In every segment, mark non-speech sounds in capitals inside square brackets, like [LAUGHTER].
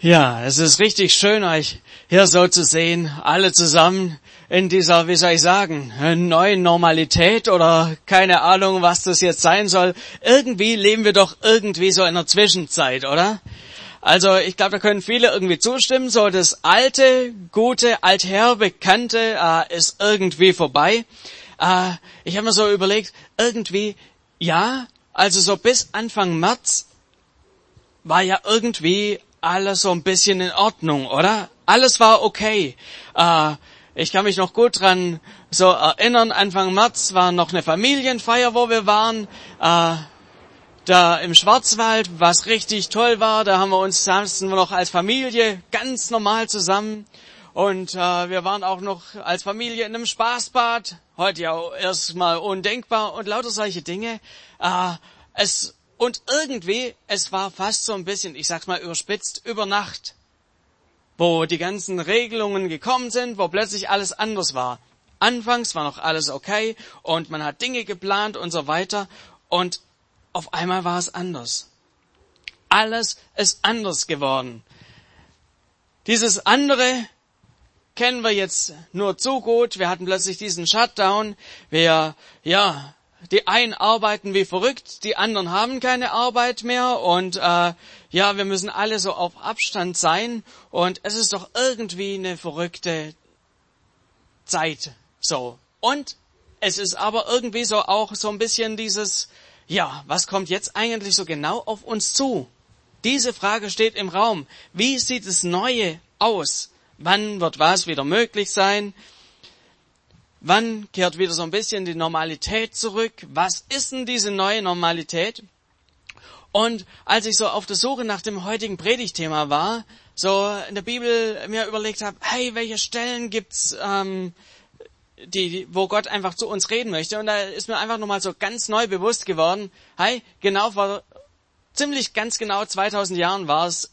Ja, es ist richtig schön, euch hier so zu sehen, alle zusammen in dieser, wie soll ich sagen, neuen Normalität oder keine Ahnung, was das jetzt sein soll. Irgendwie leben wir doch irgendwie so in der Zwischenzeit, oder? Also ich glaube, da können viele irgendwie zustimmen. So das alte, gute, alther bekannte äh, ist irgendwie vorbei. Äh, ich habe mir so überlegt, irgendwie, ja, also so bis Anfang März war ja irgendwie alles so ein bisschen in Ordnung, oder? Alles war okay. Äh, ich kann mich noch gut dran so erinnern, Anfang März war noch eine Familienfeier, wo wir waren. Äh, da im Schwarzwald, was richtig toll war, da haben wir uns saßen noch als Familie ganz normal zusammen. Und äh, wir waren auch noch als Familie in einem Spaßbad. Heute ja erstmal undenkbar und lauter solche Dinge. Äh, es und irgendwie, es war fast so ein bisschen, ich sag's mal überspitzt, über Nacht, wo die ganzen Regelungen gekommen sind, wo plötzlich alles anders war. Anfangs war noch alles okay und man hat Dinge geplant und so weiter und auf einmal war es anders. Alles ist anders geworden. Dieses andere kennen wir jetzt nur zu gut. Wir hatten plötzlich diesen Shutdown. Wir, ja, die einen arbeiten wie verrückt, die anderen haben keine Arbeit mehr und äh, ja, wir müssen alle so auf Abstand sein und es ist doch irgendwie eine verrückte Zeit so. Und es ist aber irgendwie so auch so ein bisschen dieses, ja, was kommt jetzt eigentlich so genau auf uns zu? Diese Frage steht im Raum. Wie sieht das Neue aus? Wann wird was wieder möglich sein? Wann kehrt wieder so ein bisschen die Normalität zurück? Was ist denn diese neue Normalität? Und als ich so auf der Suche nach dem heutigen Predigtthema war, so in der Bibel mir überlegt habe, hey, welche Stellen gibt's, ähm, die, wo Gott einfach zu uns reden möchte? Und da ist mir einfach nochmal so ganz neu bewusst geworden, hey, genau vor ziemlich ganz genau 2000 Jahren war es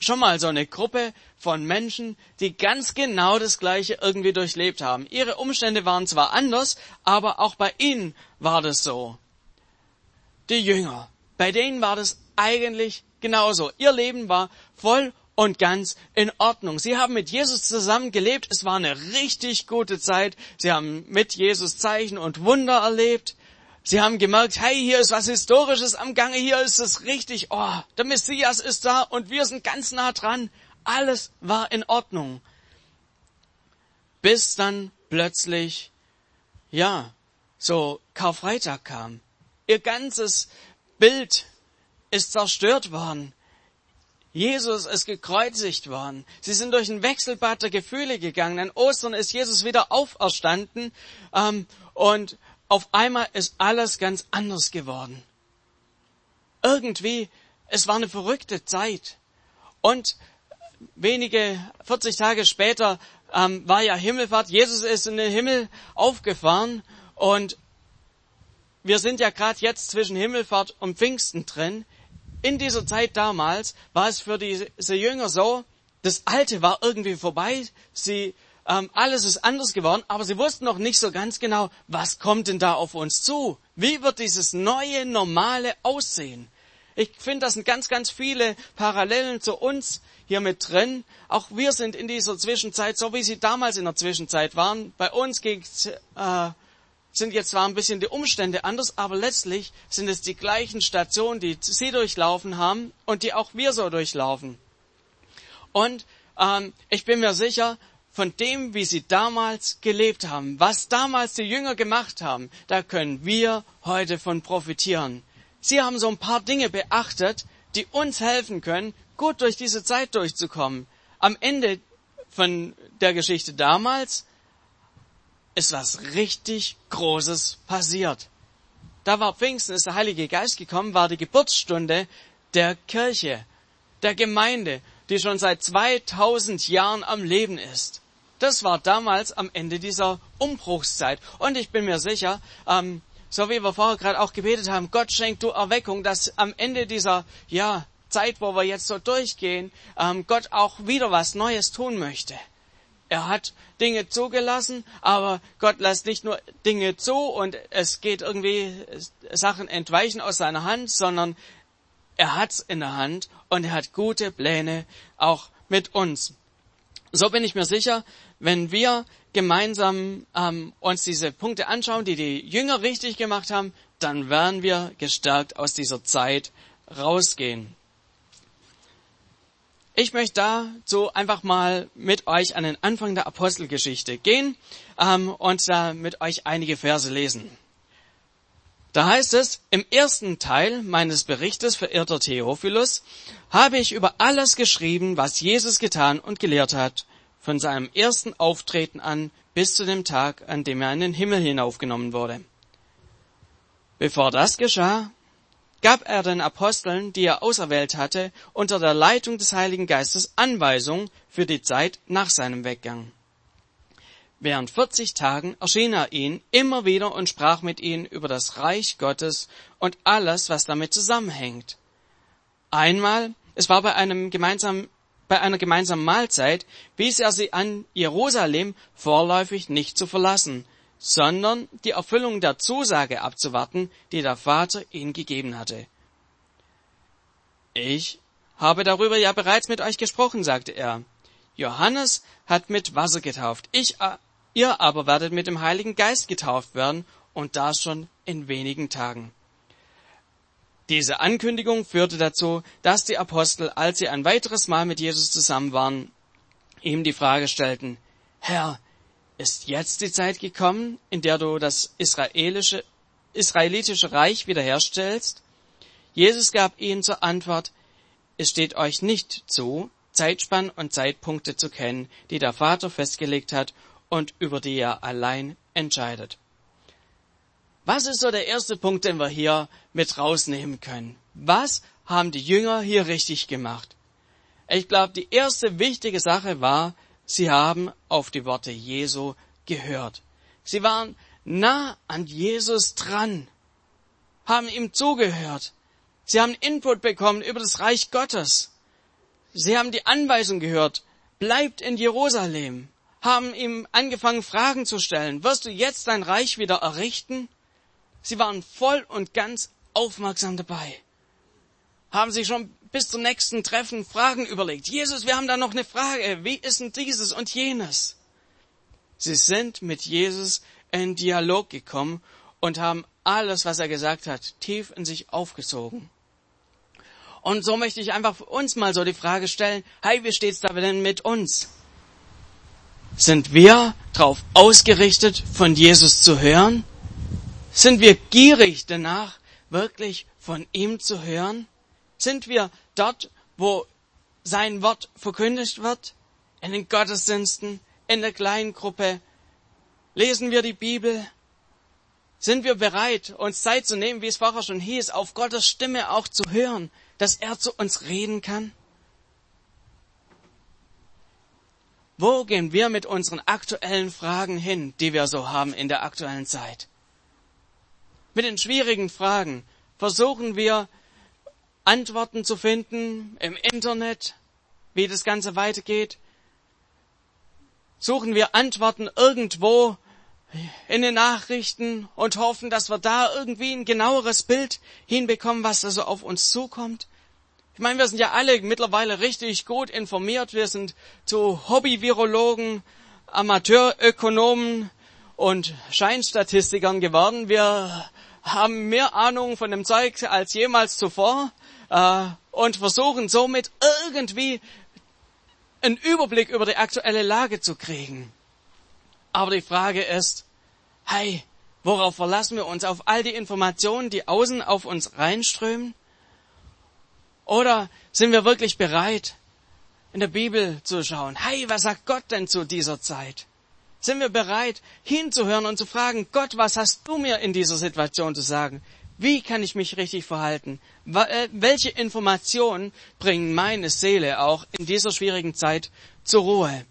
schon mal so eine Gruppe von Menschen, die ganz genau das Gleiche irgendwie durchlebt haben. Ihre Umstände waren zwar anders, aber auch bei ihnen war das so. Die Jünger, bei denen war das eigentlich genauso. Ihr Leben war voll und ganz in Ordnung. Sie haben mit Jesus zusammen gelebt. Es war eine richtig gute Zeit. Sie haben mit Jesus Zeichen und Wunder erlebt. Sie haben gemerkt, hey, hier ist was Historisches am Gange, hier ist es richtig, oh, der Messias ist da und wir sind ganz nah dran. Alles war in Ordnung. Bis dann plötzlich, ja, so Karfreitag kam. Ihr ganzes Bild ist zerstört worden. Jesus ist gekreuzigt worden. Sie sind durch ein Wechselbad der Gefühle gegangen. An Ostern ist Jesus wieder auferstanden ähm, und auf einmal ist alles ganz anders geworden. Irgendwie, es war eine verrückte Zeit. Und wenige 40 Tage später ähm, war ja Himmelfahrt. Jesus ist in den Himmel aufgefahren und wir sind ja gerade jetzt zwischen Himmelfahrt und Pfingsten drin. In dieser Zeit damals war es für diese Jünger so, das Alte war irgendwie vorbei. Sie ähm, alles ist anders geworden, aber sie wussten noch nicht so ganz genau, was kommt denn da auf uns zu? Wie wird dieses neue Normale aussehen? Ich finde, das sind ganz, ganz viele Parallelen zu uns hier mit drin. Auch wir sind in dieser Zwischenzeit, so wie sie damals in der Zwischenzeit waren. Bei uns äh, sind jetzt zwar ein bisschen die Umstände anders, aber letztlich sind es die gleichen Stationen, die sie durchlaufen haben und die auch wir so durchlaufen. Und ähm, ich bin mir sicher, von dem, wie sie damals gelebt haben, was damals die Jünger gemacht haben, da können wir heute von profitieren. Sie haben so ein paar Dinge beachtet, die uns helfen können, gut durch diese Zeit durchzukommen. Am Ende von der Geschichte damals ist was richtig Großes passiert. Da war Pfingsten, ist der Heilige Geist gekommen, war die Geburtsstunde der Kirche, der Gemeinde, die schon seit 2000 Jahren am Leben ist. Das war damals am Ende dieser Umbruchszeit. Und ich bin mir sicher, ähm, so wie wir vorher gerade auch gebetet haben, Gott schenkt du Erweckung, dass am Ende dieser ja, Zeit, wo wir jetzt so durchgehen, ähm, Gott auch wieder was Neues tun möchte. Er hat Dinge zugelassen, aber Gott lässt nicht nur Dinge zu und es geht irgendwie Sachen entweichen aus seiner Hand, sondern er hat's in der Hand und er hat gute Pläne auch mit uns. So bin ich mir sicher, wenn wir gemeinsam ähm, uns diese Punkte anschauen, die die Jünger richtig gemacht haben, dann werden wir gestärkt aus dieser Zeit rausgehen. Ich möchte dazu einfach mal mit euch an den Anfang der Apostelgeschichte gehen ähm, und da mit euch einige Verse lesen. Da heißt es, im ersten Teil meines Berichtes, verirrter Theophilus, habe ich über alles geschrieben, was Jesus getan und gelehrt hat, von seinem ersten Auftreten an bis zu dem Tag, an dem er in den Himmel hinaufgenommen wurde. Bevor das geschah, gab er den Aposteln, die er auserwählt hatte, unter der Leitung des Heiligen Geistes Anweisung für die Zeit nach seinem Weggang. Während 40 Tagen erschien er ihnen immer wieder und sprach mit ihnen über das Reich Gottes und alles, was damit zusammenhängt. Einmal, es war bei einem gemeinsamen bei einer gemeinsamen Mahlzeit wies er sie an, Jerusalem vorläufig nicht zu verlassen, sondern die Erfüllung der Zusage abzuwarten, die der Vater ihnen gegeben hatte. Ich habe darüber ja bereits mit euch gesprochen, sagte er. Johannes hat mit Wasser getauft, ich, äh, ihr aber werdet mit dem Heiligen Geist getauft werden, und das schon in wenigen Tagen. Diese Ankündigung führte dazu, dass die Apostel, als sie ein weiteres Mal mit Jesus zusammen waren, ihm die Frage stellten, Herr, ist jetzt die Zeit gekommen, in der du das israelische, israelitische Reich wiederherstellst? Jesus gab ihnen zur Antwort, es steht euch nicht zu, Zeitspannen und Zeitpunkte zu kennen, die der Vater festgelegt hat und über die er allein entscheidet. Was ist so der erste Punkt, den wir hier mit rausnehmen können? Was haben die Jünger hier richtig gemacht? Ich glaube, die erste wichtige Sache war, sie haben auf die Worte Jesu gehört. Sie waren nah an Jesus dran, haben ihm zugehört. Sie haben Input bekommen über das Reich Gottes. Sie haben die Anweisung gehört, bleibt in Jerusalem, haben ihm angefangen, Fragen zu stellen. Wirst du jetzt dein Reich wieder errichten? Sie waren voll und ganz aufmerksam dabei. Haben sich schon bis zum nächsten Treffen Fragen überlegt. Jesus, wir haben da noch eine Frage. Wie ist denn dieses und jenes? Sie sind mit Jesus in Dialog gekommen und haben alles, was er gesagt hat, tief in sich aufgesogen. Und so möchte ich einfach uns mal so die Frage stellen, hey, wie steht's da denn mit uns? Sind wir darauf ausgerichtet, von Jesus zu hören? Sind wir gierig danach, wirklich von ihm zu hören? Sind wir dort, wo sein Wort verkündigt wird? In den Gottesdiensten, in der kleinen Gruppe? Lesen wir die Bibel? Sind wir bereit, uns Zeit zu nehmen, wie es vorher schon hieß, auf Gottes Stimme auch zu hören, dass er zu uns reden kann? Wo gehen wir mit unseren aktuellen Fragen hin, die wir so haben in der aktuellen Zeit? mit den schwierigen Fragen versuchen wir Antworten zu finden im Internet, wie das Ganze weitergeht. Suchen wir Antworten irgendwo in den Nachrichten und hoffen, dass wir da irgendwie ein genaueres Bild hinbekommen, was da so auf uns zukommt. Ich meine, wir sind ja alle mittlerweile richtig gut informiert. Wir sind zu Hobby-Virologen, Amateurökonomen und Scheinstatistikern geworden. Wir haben mehr Ahnung von dem Zeug als jemals zuvor äh, und versuchen somit irgendwie einen Überblick über die aktuelle Lage zu kriegen. Aber die Frage ist, hey, worauf verlassen wir uns? Auf all die Informationen, die außen auf uns reinströmen? Oder sind wir wirklich bereit, in der Bibel zu schauen, hey, was sagt Gott denn zu dieser Zeit? Sind wir bereit, hinzuhören und zu fragen, Gott, was hast du mir in dieser Situation zu sagen? Wie kann ich mich richtig verhalten? Äh, welche Informationen bringen meine Seele auch in dieser schwierigen Zeit zur Ruhe?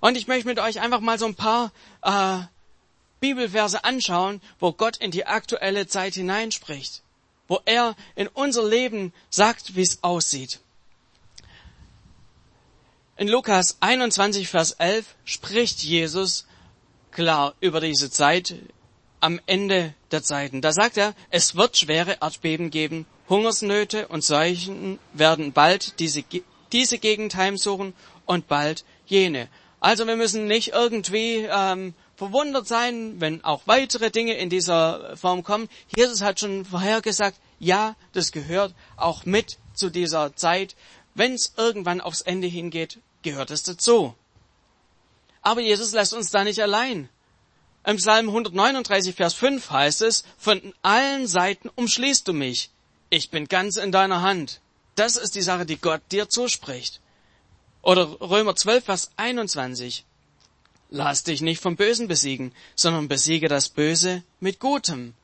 Und ich möchte mit euch einfach mal so ein paar äh, Bibelverse anschauen, wo Gott in die aktuelle Zeit hineinspricht, wo er in unser Leben sagt, wie es aussieht. In Lukas 21, Vers 11 spricht Jesus klar über diese Zeit am Ende der Zeiten. Da sagt er, es wird schwere Erdbeben geben, Hungersnöte und Seuchen werden bald diese, diese Gegend heimsuchen und bald jene. Also wir müssen nicht irgendwie ähm, verwundert sein, wenn auch weitere Dinge in dieser Form kommen. Jesus hat schon vorhergesagt, ja, das gehört auch mit zu dieser Zeit. Wenn es irgendwann aufs Ende hingeht, gehört es dazu. Aber Jesus lässt uns da nicht allein. Im Psalm 139, Vers 5 heißt es, von allen Seiten umschließt du mich. Ich bin ganz in deiner Hand. Das ist die Sache, die Gott dir zuspricht. Oder Römer 12, Vers 21. Lass dich nicht vom Bösen besiegen, sondern besiege das Böse mit Gutem.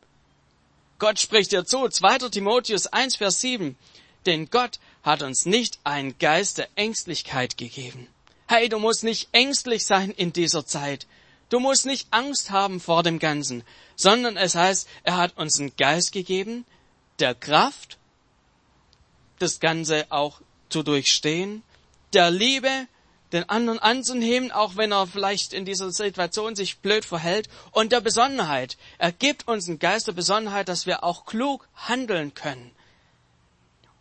Gott spricht dir zu, 2. Timotheus 1, Vers 7. Denn Gott hat uns nicht einen Geist der Ängstlichkeit gegeben. Hey, du musst nicht ängstlich sein in dieser Zeit. Du musst nicht Angst haben vor dem Ganzen, sondern es heißt, er hat uns einen Geist gegeben, der Kraft, das Ganze auch zu durchstehen, der Liebe, den anderen anzunehmen, auch wenn er vielleicht in dieser Situation sich blöd verhält, und der Besonnenheit. Er gibt uns einen Geist der Besonnenheit, dass wir auch klug handeln können.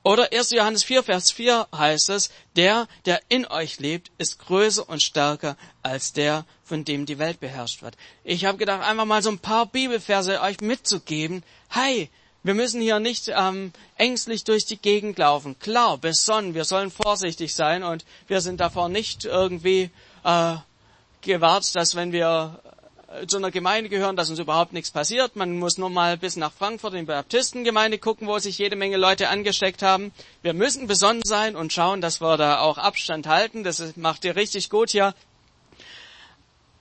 Oder 1. Johannes 4, Vers 4 heißt es, der, der in euch lebt, ist größer und stärker als der, von dem die Welt beherrscht wird. Ich habe gedacht, einfach mal so ein paar Bibelverse euch mitzugeben. Hey, wir müssen hier nicht ähm, ängstlich durch die Gegend laufen. Klar, besonnen, wir sollen vorsichtig sein und wir sind davor nicht irgendwie äh, gewahrt, dass wenn wir äh, zu einer Gemeinde gehören, dass uns überhaupt nichts passiert. Man muss nur mal bis nach Frankfurt in die Baptistengemeinde gucken, wo sich jede Menge Leute angesteckt haben. Wir müssen besonnen sein und schauen, dass wir da auch Abstand halten. Das macht ihr richtig gut hier.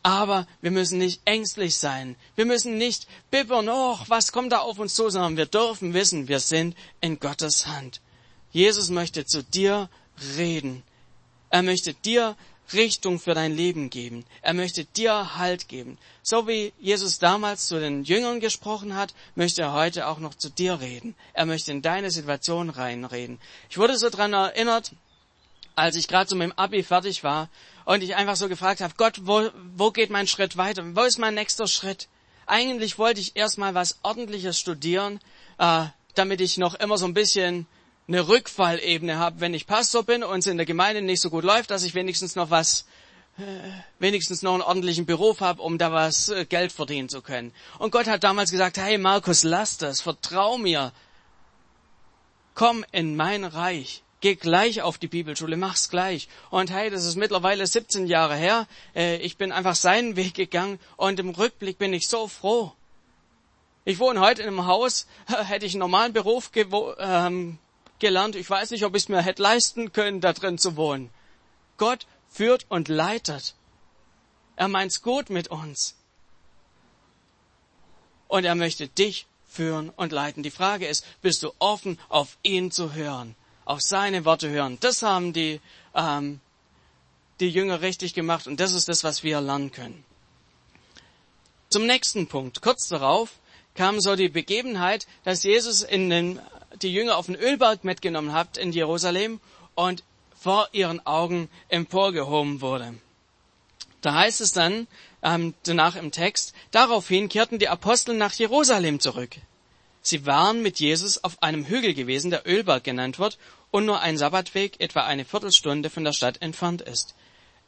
Aber wir müssen nicht ängstlich sein. Wir müssen nicht bibbern, oh, was kommt da auf uns zu, sondern wir dürfen wissen, wir sind in Gottes Hand. Jesus möchte zu dir reden. Er möchte dir Richtung für dein Leben geben. Er möchte dir Halt geben. So wie Jesus damals zu den Jüngern gesprochen hat, möchte er heute auch noch zu dir reden. Er möchte in deine Situation reinreden. Ich wurde so dran erinnert, als ich gerade so mit dem Abi fertig war und ich einfach so gefragt habe, Gott, wo, wo geht mein Schritt weiter? Wo ist mein nächster Schritt? Eigentlich wollte ich erstmal was Ordentliches studieren, äh, damit ich noch immer so ein bisschen eine Rückfallebene habe, wenn ich Pastor bin und es in der Gemeinde nicht so gut läuft, dass ich wenigstens noch was, äh, wenigstens noch einen ordentlichen Beruf habe, um da was äh, Geld verdienen zu können. Und Gott hat damals gesagt, hey Markus, lass das, vertrau mir, komm in mein Reich. Geh gleich auf die Bibelschule, mach's gleich. Und hey, das ist mittlerweile 17 Jahre her. Äh, ich bin einfach seinen Weg gegangen und im Rückblick bin ich so froh. Ich wohne heute in einem Haus, [LAUGHS] hätte ich einen normalen Beruf ähm, gelernt. Ich weiß nicht, ob ich es mir hätte leisten können, da drin zu wohnen. Gott führt und leitet. Er meint's gut mit uns. Und er möchte dich führen und leiten. Die Frage ist, bist du offen, auf ihn zu hören? Auf seine Worte hören. Das haben die, ähm, die Jünger richtig gemacht und das ist das, was wir lernen können. Zum nächsten Punkt. Kurz darauf kam so die Begebenheit, dass Jesus in den, die Jünger auf den Ölberg mitgenommen hat in Jerusalem und vor ihren Augen emporgehoben wurde. Da heißt es dann ähm, danach im Text, daraufhin kehrten die Apostel nach Jerusalem zurück. Sie waren mit Jesus auf einem Hügel gewesen, der Ölberg genannt wird, und nur ein Sabbatweg etwa eine Viertelstunde von der Stadt entfernt ist.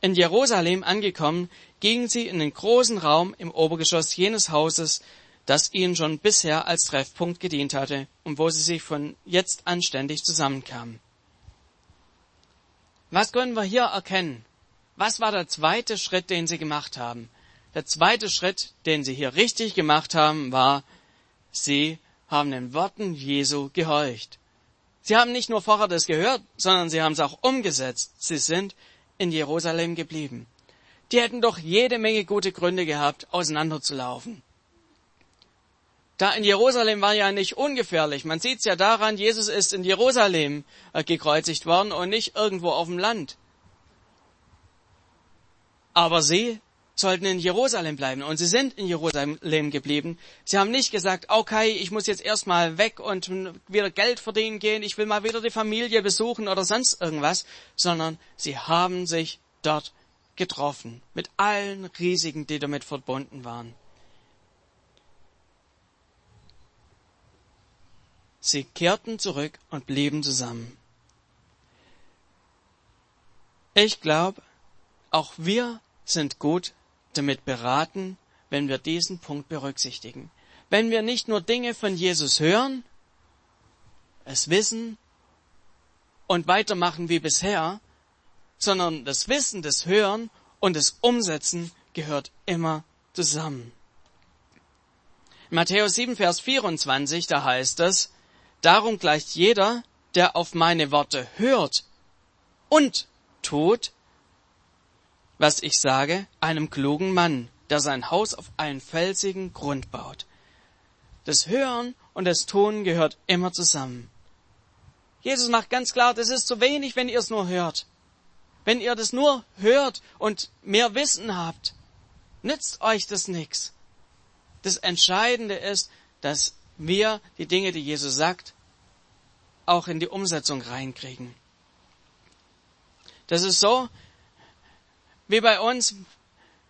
In Jerusalem angekommen, gingen sie in den großen Raum im Obergeschoss jenes Hauses, das ihnen schon bisher als Treffpunkt gedient hatte und wo sie sich von jetzt an ständig zusammenkamen. Was können wir hier erkennen? Was war der zweite Schritt, den sie gemacht haben? Der zweite Schritt, den sie hier richtig gemacht haben, war, sie haben den Worten Jesu gehorcht. Sie haben nicht nur vorher das gehört, sondern sie haben es auch umgesetzt. Sie sind in Jerusalem geblieben. Die hätten doch jede Menge gute Gründe gehabt, auseinanderzulaufen. Da in Jerusalem war ja nicht ungefährlich. Man sieht es ja daran, Jesus ist in Jerusalem äh, gekreuzigt worden und nicht irgendwo auf dem Land. Aber sie sollten in Jerusalem bleiben. Und sie sind in Jerusalem geblieben. Sie haben nicht gesagt, okay, ich muss jetzt erstmal weg und wieder Geld verdienen gehen, ich will mal wieder die Familie besuchen oder sonst irgendwas, sondern sie haben sich dort getroffen. Mit allen Risiken, die damit verbunden waren. sie kehrten zurück und blieben zusammen. Ich glaube, auch wir sind gut damit beraten, wenn wir diesen Punkt berücksichtigen. Wenn wir nicht nur Dinge von Jesus hören, es wissen und weitermachen wie bisher, sondern das Wissen, das Hören und das Umsetzen gehört immer zusammen. In Matthäus 7, Vers 24, da heißt es, darum gleicht jeder, der auf meine Worte hört und tut, was ich sage, einem klugen Mann, der sein Haus auf einen felsigen Grund baut. Das Hören und das Tun gehört immer zusammen. Jesus macht ganz klar, das ist zu wenig, wenn ihr es nur hört. Wenn ihr das nur hört und mehr Wissen habt, nützt euch das nichts. Das Entscheidende ist, dass wir die Dinge, die Jesus sagt, auch in die Umsetzung reinkriegen. Das ist so, wie bei uns,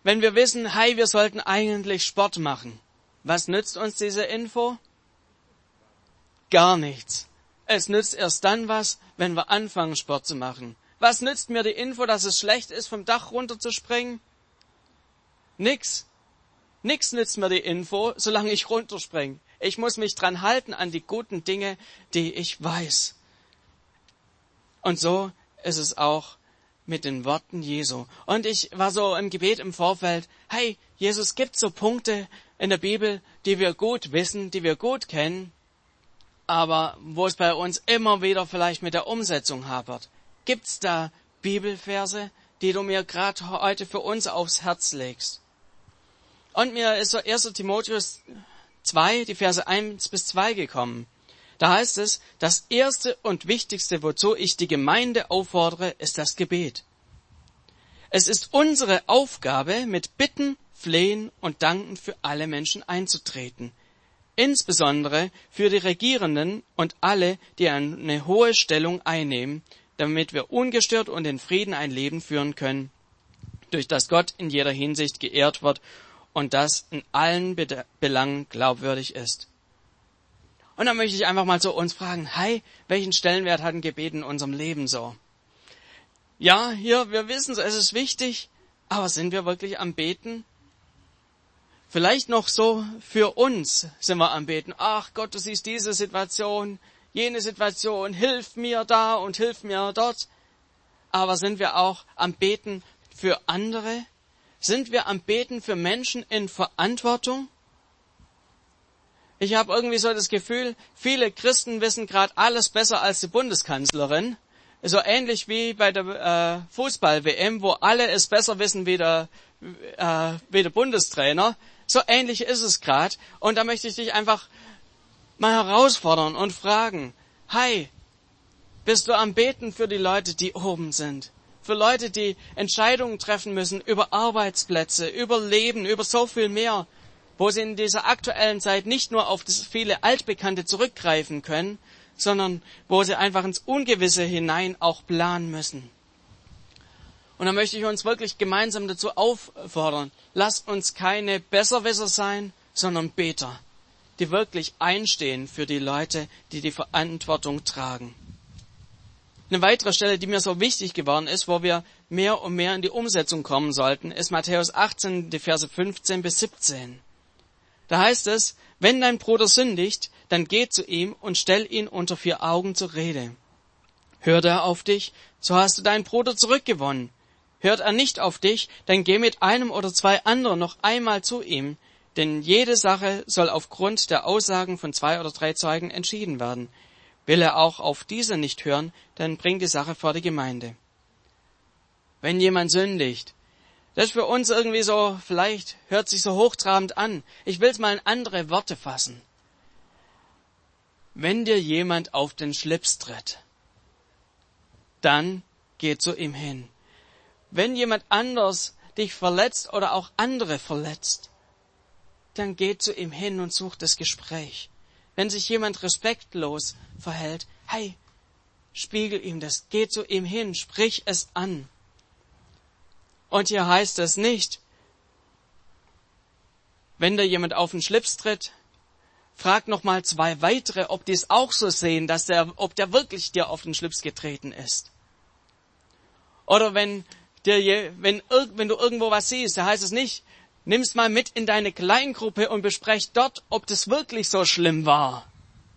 wenn wir wissen, hey, wir sollten eigentlich Sport machen. Was nützt uns diese Info? Gar nichts. Es nützt erst dann was, wenn wir anfangen, Sport zu machen. Was nützt mir die Info, dass es schlecht ist, vom Dach runterzuspringen? Nix. Nix nützt mir die Info, solange ich runterspringe. Ich muss mich dran halten an die guten Dinge, die ich weiß. Und so ist es auch mit den Worten Jesu. Und ich war so im Gebet im Vorfeld, hey, Jesus gibt so Punkte in der Bibel, die wir gut wissen, die wir gut kennen, aber wo es bei uns immer wieder vielleicht mit der Umsetzung hapert. Gibt's da Bibelverse, die du mir gerade heute für uns aufs Herz legst? Und mir ist so 1. Timotheus 2, die Verse 1 bis 2 gekommen. Da heißt es, das erste und wichtigste, wozu ich die Gemeinde auffordere, ist das Gebet. Es ist unsere Aufgabe, mit Bitten, Flehen und Danken für alle Menschen einzutreten, insbesondere für die Regierenden und alle, die eine hohe Stellung einnehmen, damit wir ungestört und in Frieden ein Leben führen können, durch das Gott in jeder Hinsicht geehrt wird und das in allen Belangen glaubwürdig ist. Und dann möchte ich einfach mal so uns fragen, hey, welchen Stellenwert hat ein Gebet in unserem Leben so? Ja, hier, wir wissen es, es ist wichtig, aber sind wir wirklich am Beten? Vielleicht noch so für uns sind wir am Beten. Ach Gott, du siehst diese Situation, jene Situation, hilf mir da und hilf mir dort. Aber sind wir auch am Beten für andere? Sind wir am Beten für Menschen in Verantwortung? Ich habe irgendwie so das Gefühl, viele Christen wissen gerade alles besser als die Bundeskanzlerin. So ähnlich wie bei der äh, Fußball-WM, wo alle es besser wissen wie der, äh, wie der Bundestrainer. So ähnlich ist es gerade. Und da möchte ich dich einfach mal herausfordern und fragen, hi, bist du am Beten für die Leute, die oben sind? Für Leute, die Entscheidungen treffen müssen über Arbeitsplätze, über Leben, über so viel mehr, wo sie in dieser aktuellen Zeit nicht nur auf das viele Altbekannte zurückgreifen können, sondern wo sie einfach ins Ungewisse hinein auch planen müssen. Und da möchte ich uns wirklich gemeinsam dazu auffordern, lasst uns keine Besserwisser sein, sondern Beter die wirklich einstehen für die Leute, die die Verantwortung tragen. Eine weitere Stelle, die mir so wichtig geworden ist, wo wir mehr und mehr in die Umsetzung kommen sollten, ist Matthäus 18, die Verse 15 bis 17. Da heißt es, wenn dein Bruder sündigt, dann geh zu ihm und stell ihn unter vier Augen zur Rede. Hört er auf dich, so hast du deinen Bruder zurückgewonnen. Hört er nicht auf dich, dann geh mit einem oder zwei anderen noch einmal zu ihm, denn jede Sache soll aufgrund der Aussagen von zwei oder drei Zeugen entschieden werden. Will er auch auf diese nicht hören, dann bringt die Sache vor die Gemeinde. Wenn jemand sündigt, das ist für uns irgendwie so, vielleicht hört sich so hochtrabend an. Ich will es mal in andere Worte fassen. Wenn dir jemand auf den Schlips tritt, dann geh zu ihm hin. Wenn jemand anders dich verletzt oder auch andere verletzt, dann geht zu ihm hin und sucht das Gespräch. Wenn sich jemand respektlos verhält, hey, spiegel ihm das, geh zu ihm hin, sprich es an. Und hier heißt es nicht, wenn da jemand auf den Schlips tritt, frag noch mal zwei weitere, ob die es auch so sehen, dass der, ob der wirklich dir auf den Schlips getreten ist. Oder wenn dir, wenn, wenn du irgendwo was siehst, da heißt es nicht, nimm's mal mit in deine Kleingruppe und besprech dort, ob das wirklich so schlimm war.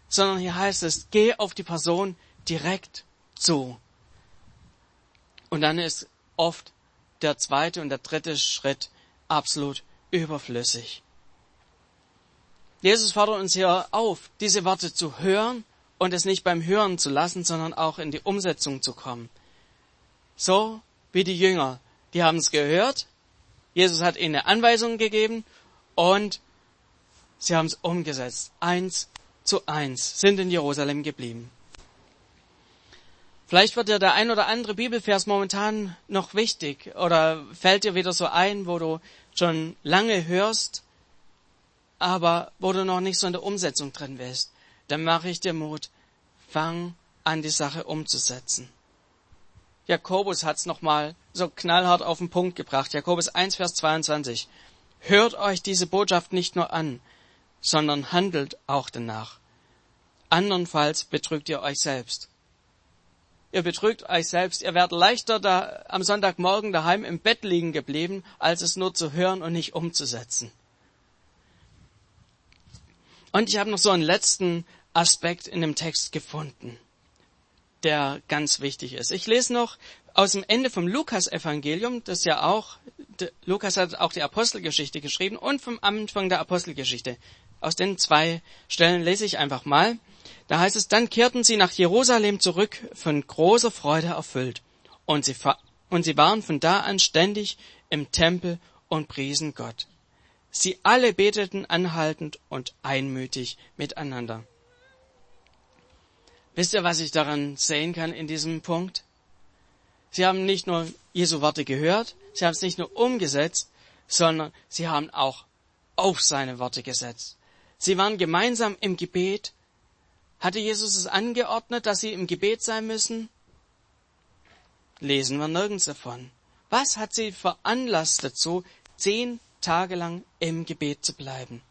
Sondern hier heißt es, geh auf die Person direkt zu. Und dann ist oft der zweite und der dritte Schritt absolut überflüssig. Jesus fordert uns hier auf, diese Worte zu hören und es nicht beim Hören zu lassen, sondern auch in die Umsetzung zu kommen. So wie die Jünger. Die haben es gehört. Jesus hat ihnen eine Anweisung gegeben und sie haben es umgesetzt. Eins zu eins sind in Jerusalem geblieben. Vielleicht wird dir der ein oder andere Bibelvers momentan noch wichtig oder fällt dir wieder so ein, wo du schon lange hörst, aber wo du noch nicht so in der Umsetzung drin bist. Dann mache ich dir Mut, fang an, die Sache umzusetzen. Jakobus hat's nochmal so knallhart auf den Punkt gebracht. Jakobus 1, Vers 22. Hört euch diese Botschaft nicht nur an, sondern handelt auch danach. Andernfalls betrügt ihr euch selbst. Ihr betrügt euch selbst. Ihr werdet leichter da am Sonntagmorgen daheim im Bett liegen geblieben, als es nur zu hören und nicht umzusetzen. Und ich habe noch so einen letzten Aspekt in dem Text gefunden der ganz wichtig ist. Ich lese noch aus dem Ende vom Lukas-Evangelium, das ja auch, Lukas hat auch die Apostelgeschichte geschrieben und vom Anfang der Apostelgeschichte. Aus den zwei Stellen lese ich einfach mal. Da heißt es, dann kehrten sie nach Jerusalem zurück, von großer Freude erfüllt. Und sie, und sie waren von da an ständig im Tempel und priesen Gott. Sie alle beteten anhaltend und einmütig miteinander. Wisst ihr, was ich daran sehen kann in diesem Punkt? Sie haben nicht nur Jesu Worte gehört, sie haben es nicht nur umgesetzt, sondern sie haben auch auf seine Worte gesetzt. Sie waren gemeinsam im Gebet. Hatte Jesus es angeordnet, dass sie im Gebet sein müssen? Lesen wir nirgends davon. Was hat sie veranlasst dazu, zehn Tage lang im Gebet zu bleiben?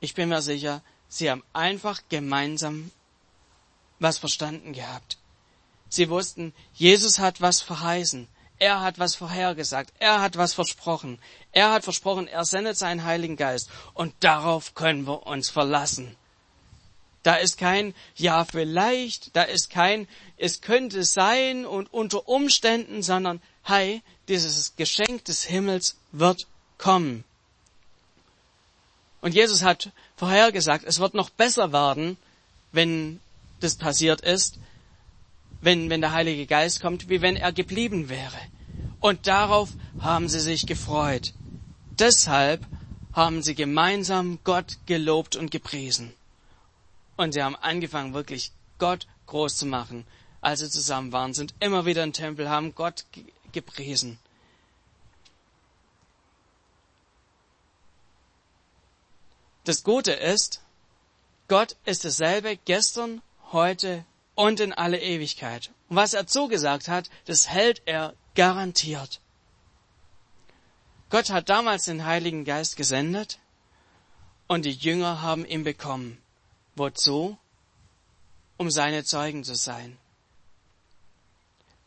Ich bin mir sicher, sie haben einfach gemeinsam was verstanden gehabt. Sie wussten, Jesus hat was verheißen. Er hat was vorhergesagt. Er hat was versprochen. Er hat versprochen, er sendet seinen Heiligen Geist. Und darauf können wir uns verlassen. Da ist kein Ja vielleicht, da ist kein Es könnte sein und unter Umständen, sondern Hey, dieses Geschenk des Himmels wird kommen. Und Jesus hat vorhergesagt, es wird noch besser werden, wenn das passiert ist, wenn, wenn der Heilige Geist kommt, wie wenn er geblieben wäre. Und darauf haben sie sich gefreut. Deshalb haben sie gemeinsam Gott gelobt und gepriesen. Und sie haben angefangen, wirklich Gott groß zu machen. Als sie zusammen waren, sind immer wieder im Tempel, haben Gott gepriesen. Das Gute ist, Gott ist dasselbe gestern, heute und in alle Ewigkeit. Und was er zugesagt hat, das hält er garantiert. Gott hat damals den Heiligen Geist gesendet und die Jünger haben ihn bekommen. Wozu? Um seine Zeugen zu sein.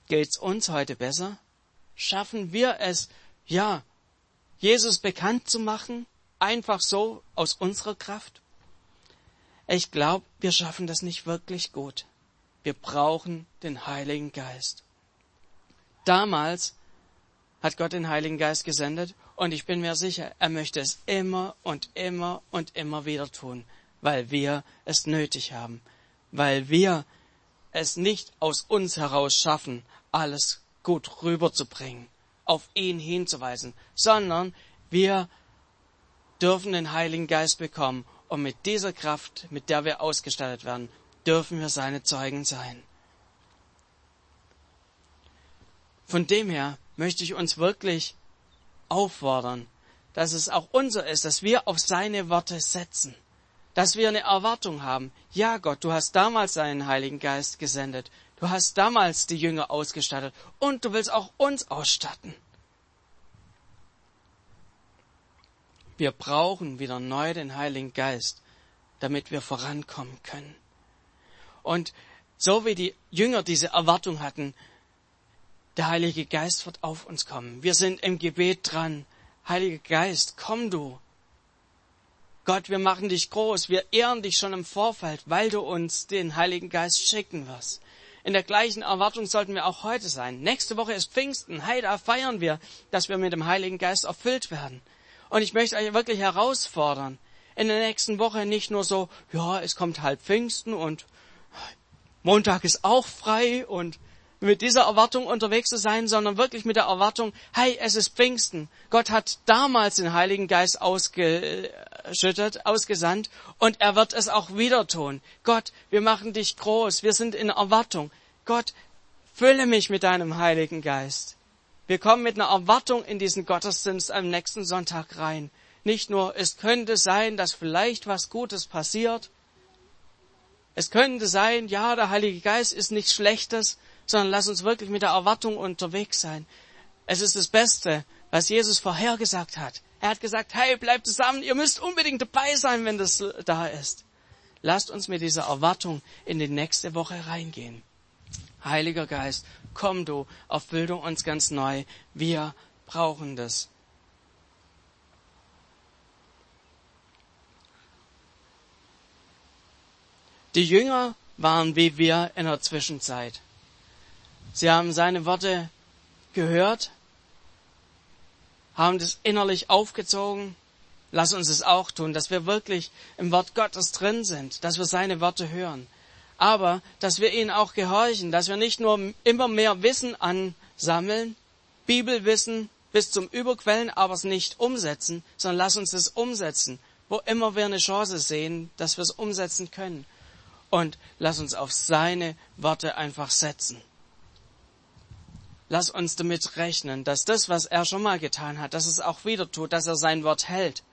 Geht's uns heute besser? Schaffen wir es, ja, Jesus bekannt zu machen, einfach so aus unserer Kraft? Ich glaube, wir schaffen das nicht wirklich gut. Wir brauchen den Heiligen Geist. Damals hat Gott den Heiligen Geist gesendet und ich bin mir sicher, er möchte es immer und immer und immer wieder tun, weil wir es nötig haben, weil wir es nicht aus uns heraus schaffen, alles gut rüberzubringen, auf ihn hinzuweisen, sondern wir dürfen den Heiligen Geist bekommen und mit dieser Kraft, mit der wir ausgestattet werden, dürfen wir seine Zeugen sein. Von dem her möchte ich uns wirklich auffordern, dass es auch unser ist, dass wir auf seine Worte setzen, dass wir eine Erwartung haben. Ja, Gott, du hast damals deinen Heiligen Geist gesendet, du hast damals die Jünger ausgestattet und du willst auch uns ausstatten. Wir brauchen wieder neu den Heiligen Geist, damit wir vorankommen können. Und so wie die Jünger diese Erwartung hatten, der Heilige Geist wird auf uns kommen. Wir sind im Gebet dran. Heiliger Geist, komm du. Gott, wir machen dich groß. Wir ehren dich schon im Vorfeld, weil du uns den Heiligen Geist schicken wirst. In der gleichen Erwartung sollten wir auch heute sein. Nächste Woche ist Pfingsten. Hey, da feiern wir, dass wir mit dem Heiligen Geist erfüllt werden. Und ich möchte euch wirklich herausfordern, in der nächsten Woche nicht nur so, ja, es kommt halt Pfingsten und Montag ist auch frei und mit dieser Erwartung unterwegs zu sein, sondern wirklich mit der Erwartung, hey, es ist Pfingsten. Gott hat damals den Heiligen Geist ausgeschüttet, ausgesandt und er wird es auch wieder tun. Gott, wir machen dich groß, wir sind in Erwartung. Gott, fülle mich mit deinem Heiligen Geist. Wir kommen mit einer Erwartung in diesen Gottesdienst am nächsten Sonntag rein. Nicht nur, es könnte sein, dass vielleicht was Gutes passiert. Es könnte sein, ja, der Heilige Geist ist nichts Schlechtes, sondern lass uns wirklich mit der Erwartung unterwegs sein. Es ist das Beste, was Jesus vorhergesagt hat. Er hat gesagt, hey, bleibt zusammen, ihr müsst unbedingt dabei sein, wenn das da ist. Lasst uns mit dieser Erwartung in die nächste Woche reingehen. Heiliger Geist, komm du, erfüll du uns ganz neu. Wir brauchen das. Die Jünger waren wie wir in der Zwischenzeit. Sie haben seine Worte gehört, haben das innerlich aufgezogen. Lass uns es auch tun, dass wir wirklich im Wort Gottes drin sind, dass wir seine Worte hören. Aber, dass wir ihnen auch gehorchen, dass wir nicht nur immer mehr Wissen ansammeln, Bibelwissen bis zum Überquellen, aber es nicht umsetzen, sondern lass uns es umsetzen, wo immer wir eine Chance sehen, dass wir es umsetzen können. Und lass uns auf seine Worte einfach setzen lass uns damit rechnen, dass das, was er schon mal getan hat, dass es auch wieder tut, dass er sein Wort hält.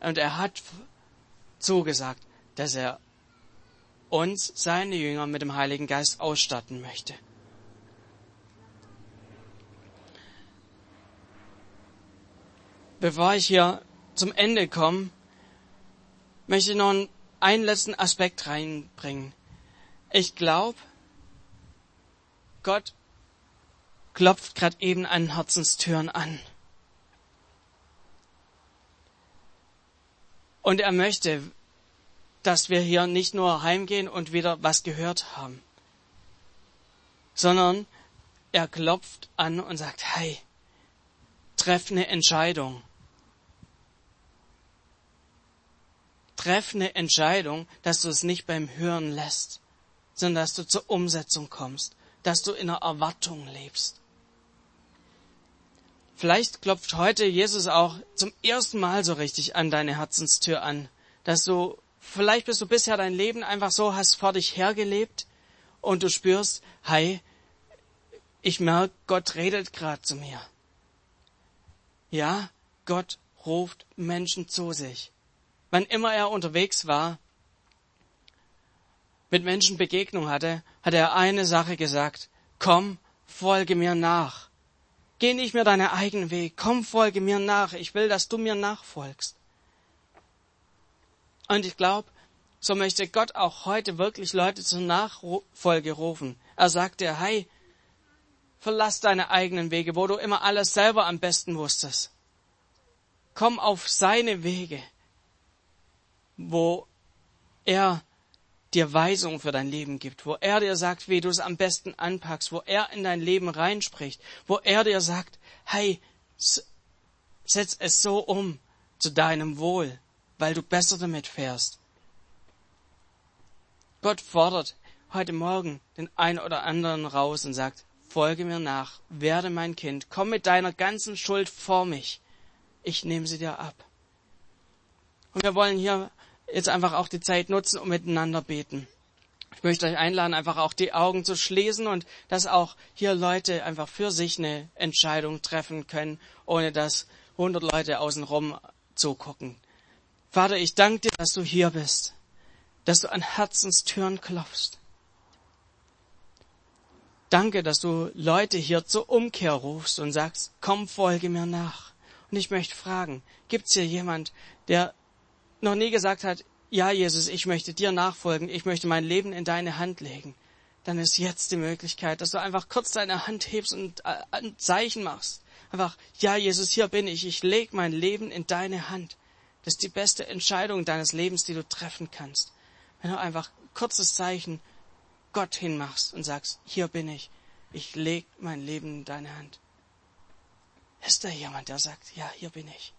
Und er hat zugesagt, dass er uns, seine Jünger, mit dem Heiligen Geist ausstatten möchte. Bevor ich hier zum Ende komme, möchte ich noch einen letzten Aspekt reinbringen. Ich glaube, Gott klopft gerade eben an Herzenstüren an. Und er möchte, dass wir hier nicht nur heimgehen und wieder was gehört haben, sondern er klopft an und sagt, hey, treff eine Entscheidung. Treff eine Entscheidung, dass du es nicht beim Hören lässt, sondern dass du zur Umsetzung kommst dass du in einer Erwartung lebst. Vielleicht klopft heute Jesus auch zum ersten Mal so richtig an deine Herzenstür an, dass du, vielleicht bist du bisher dein Leben einfach so, hast vor dich hergelebt und du spürst, hey, ich merke, Gott redet gerade zu mir. Ja, Gott ruft Menschen zu sich. Wann immer er unterwegs war, mit Menschen Begegnung hatte, hat er eine Sache gesagt. Komm, folge mir nach. Geh nicht mehr deinen eigenen Weg. Komm, folge mir nach. Ich will, dass du mir nachfolgst. Und ich glaube, so möchte Gott auch heute wirklich Leute zur Nachfolge rufen. Er sagt dir, hey, verlass deine eigenen Wege, wo du immer alles selber am besten wusstest. Komm auf seine Wege, wo er dir Weisung für dein Leben gibt, wo er dir sagt, wie du es am besten anpackst, wo er in dein Leben reinspricht, wo er dir sagt, hey, setz es so um zu deinem Wohl, weil du besser damit fährst. Gott fordert heute Morgen den einen oder anderen raus und sagt, folge mir nach, werde mein Kind, komm mit deiner ganzen Schuld vor mich, ich nehme sie dir ab. Und wir wollen hier jetzt einfach auch die Zeit nutzen und miteinander beten. Ich möchte euch einladen, einfach auch die Augen zu schließen und dass auch hier Leute einfach für sich eine Entscheidung treffen können, ohne dass hundert Leute außenrum zugucken. Vater, ich danke dir, dass du hier bist, dass du an Herzenstüren klopfst. Danke, dass du Leute hier zur Umkehr rufst und sagst, komm, folge mir nach. Und ich möchte fragen, gibt's hier jemand, der noch nie gesagt hat, ja, Jesus, ich möchte dir nachfolgen, ich möchte mein Leben in deine Hand legen, dann ist jetzt die Möglichkeit, dass du einfach kurz deine Hand hebst und äh, ein Zeichen machst. Einfach, ja, Jesus, hier bin ich, ich leg mein Leben in deine Hand. Das ist die beste Entscheidung deines Lebens, die du treffen kannst. Wenn du einfach kurzes Zeichen Gott hinmachst und sagst, hier bin ich, ich leg mein Leben in deine Hand. Ist da jemand, der sagt, ja, hier bin ich?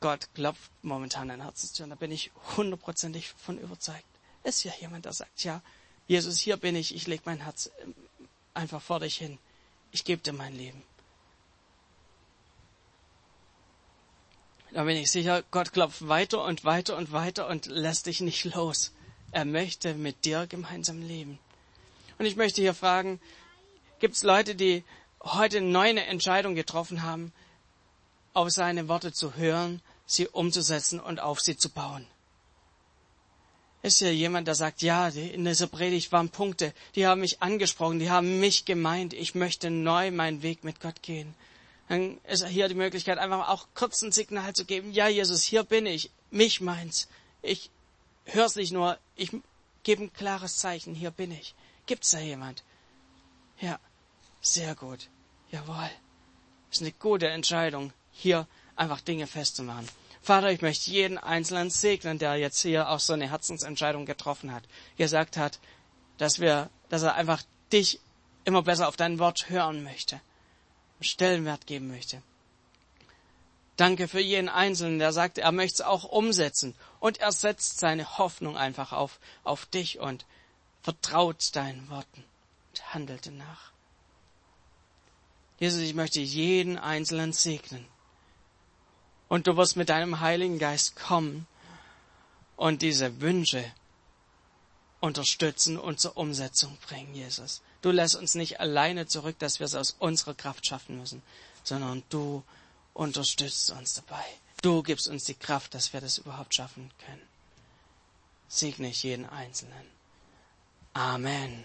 Gott klopft momentan ein Herzenstür. Da bin ich hundertprozentig von überzeugt. Ist ja jemand, der sagt, ja, Jesus, hier bin ich, ich leg mein Herz ähm, einfach vor dich hin. Ich gebe dir mein Leben. Da bin ich sicher, Gott klopft weiter und weiter und weiter und lässt dich nicht los. Er möchte mit dir gemeinsam leben. Und ich möchte hier fragen, gibt es Leute, die heute neu eine Entscheidung getroffen haben, auf seine Worte zu hören, sie umzusetzen und auf sie zu bauen. Ist hier jemand, der sagt, ja, in dieser Predigt waren Punkte, die haben mich angesprochen, die haben mich gemeint, ich möchte neu meinen Weg mit Gott gehen. Dann ist hier die Möglichkeit, einfach auch kurz ein Signal zu geben, ja, Jesus, hier bin ich, mich meins. Ich hör's nicht nur, ich gebe ein klares Zeichen, hier bin ich. Gibt's da jemand? Ja, sehr gut. Jawohl. Ist eine gute Entscheidung, hier einfach Dinge festzumachen. Vater, ich möchte jeden Einzelnen segnen, der jetzt hier auch so eine Herzensentscheidung getroffen hat, gesagt hat, dass wir, dass er einfach dich immer besser auf dein Wort hören möchte, Stellenwert geben möchte. Danke für jeden Einzelnen, der sagt, er möchte es auch umsetzen und er setzt seine Hoffnung einfach auf, auf dich und vertraut deinen Worten und handelt danach. Jesus, ich möchte jeden Einzelnen segnen und du wirst mit deinem Heiligen Geist kommen und diese Wünsche unterstützen und zur Umsetzung bringen, Jesus. Du lässt uns nicht alleine zurück, dass wir es aus unserer Kraft schaffen müssen, sondern du unterstützt uns dabei. Du gibst uns die Kraft, dass wir das überhaupt schaffen können. Segne ich jeden Einzelnen. Amen.